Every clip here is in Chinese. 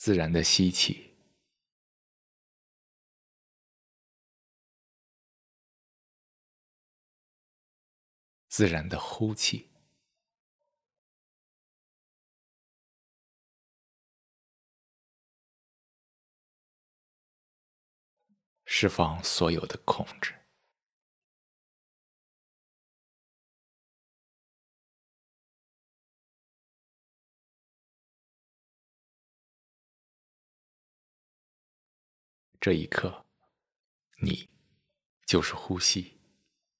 自然的吸气，自然的呼气。释放所有的控制。这一刻，你就是呼吸，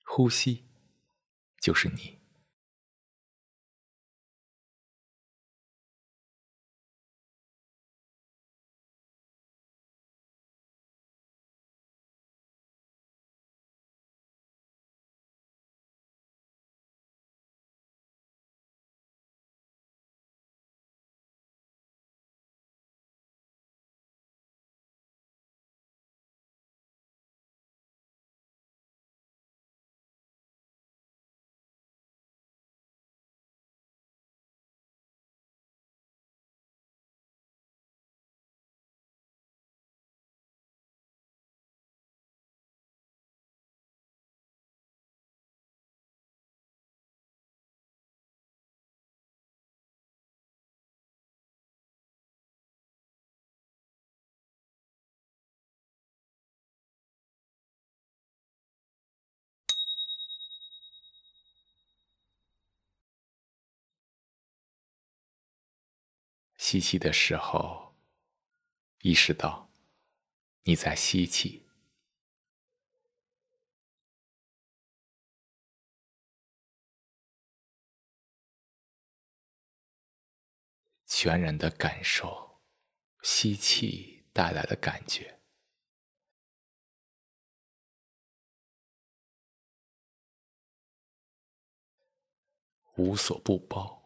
呼吸就是你。吸气的时候，意识到你在吸气；全然的感受吸气带来的感觉，无所不包。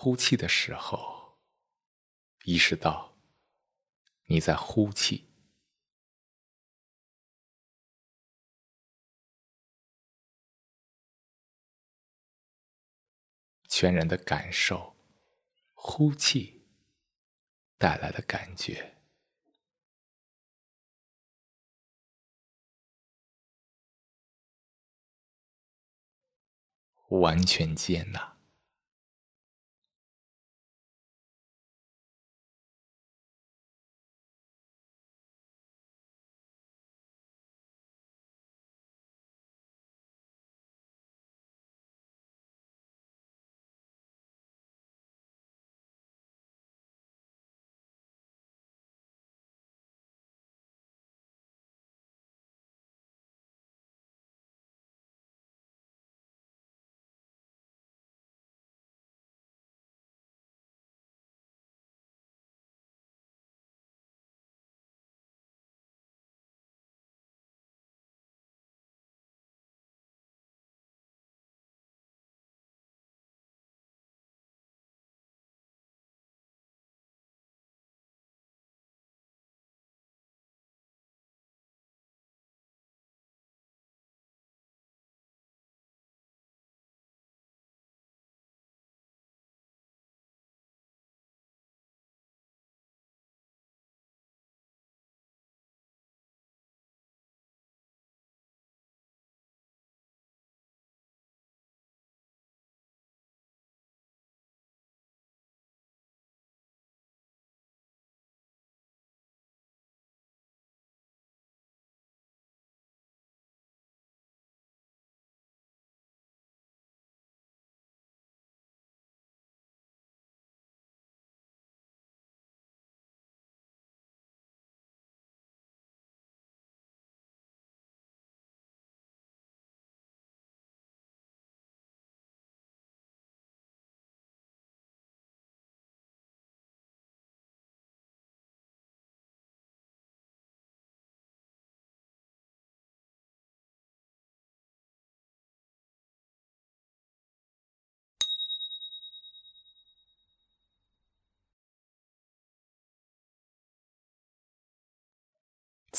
呼气的时候，意识到你在呼气，全然的感受呼气带来的感觉，完全接纳。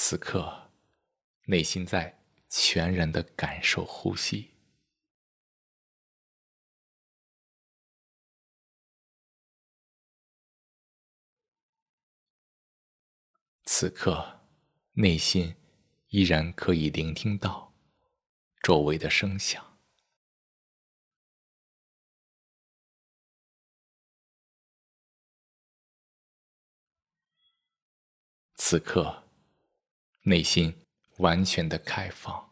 此刻，内心在全然的感受呼吸。此刻，内心依然可以聆听到周围的声响。此刻，内心完全的开放。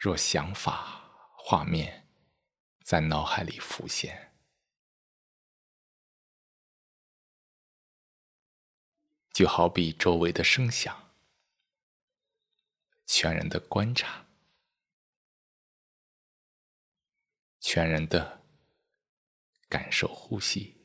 若想法、画面在脑海里浮现，就好比周围的声响，全然的观察，全然的感受呼吸。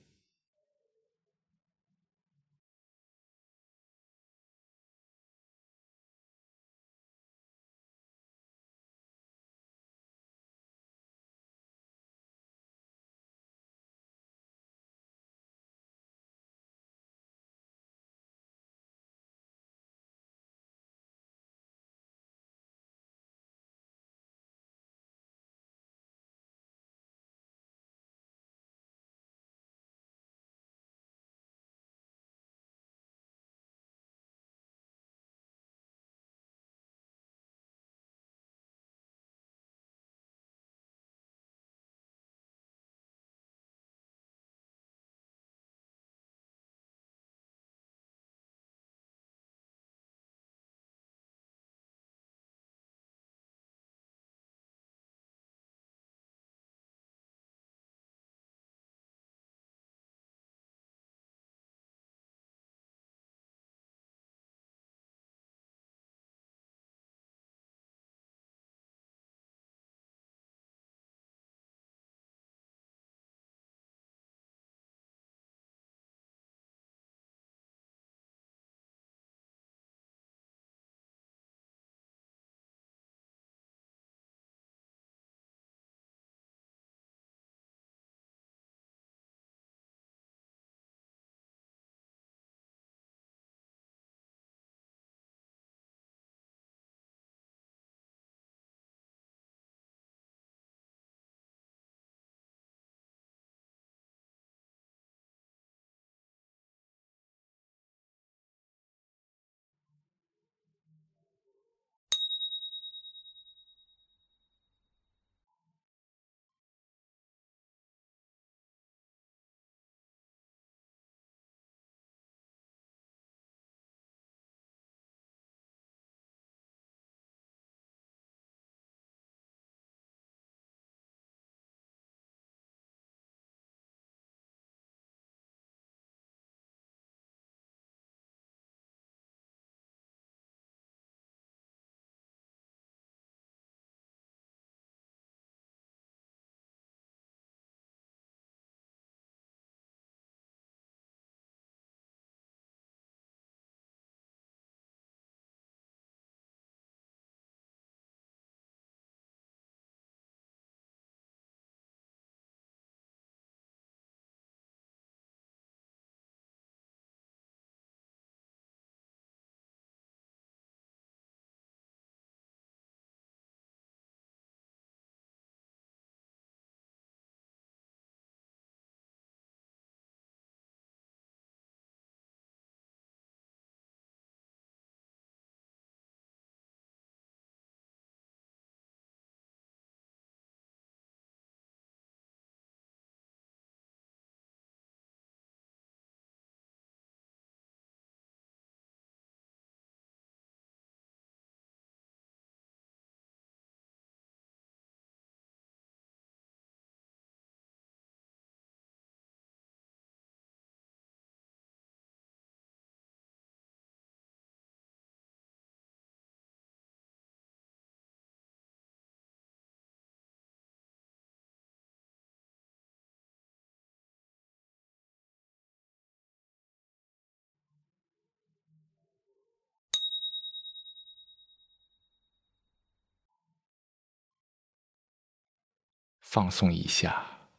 放松一下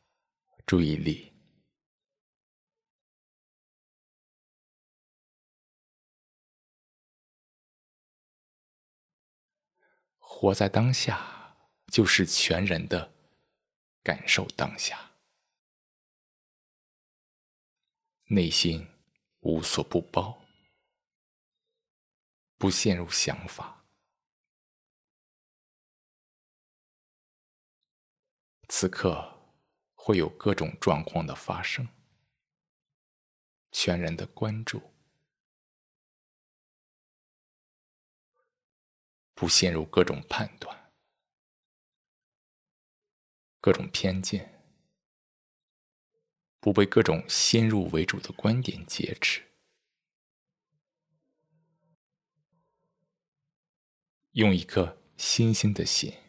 注意力，活在当下，就是全然的感受当下，内心无所不包，不陷入想法。此刻会有各种状况的发生，全然的关注，不陷入各种判断、各种偏见，不被各种先入为主的观点劫持，用一颗新鲜的心。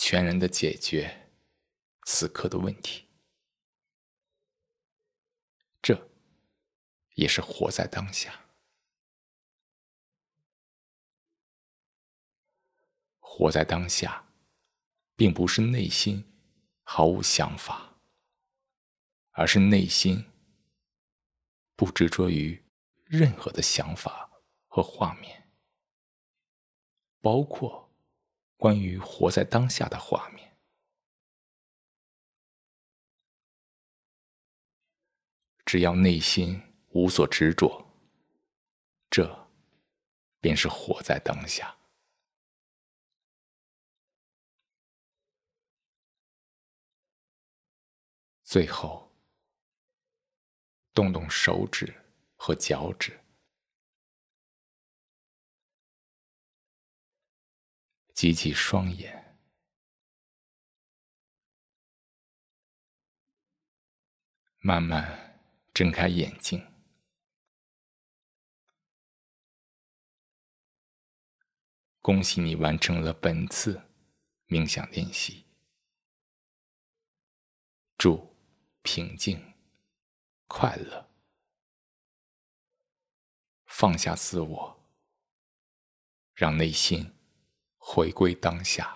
全然的解决此刻的问题，这也是活在当下。活在当下，并不是内心毫无想法，而是内心不执着于任何的想法和画面，包括。关于活在当下的画面，只要内心无所执着，这便是活在当下。最后，动动手指和脚趾。挤挤双眼，慢慢睁开眼睛。恭喜你完成了本次冥想练习。祝平静、快乐，放下自我，让内心。回归当下。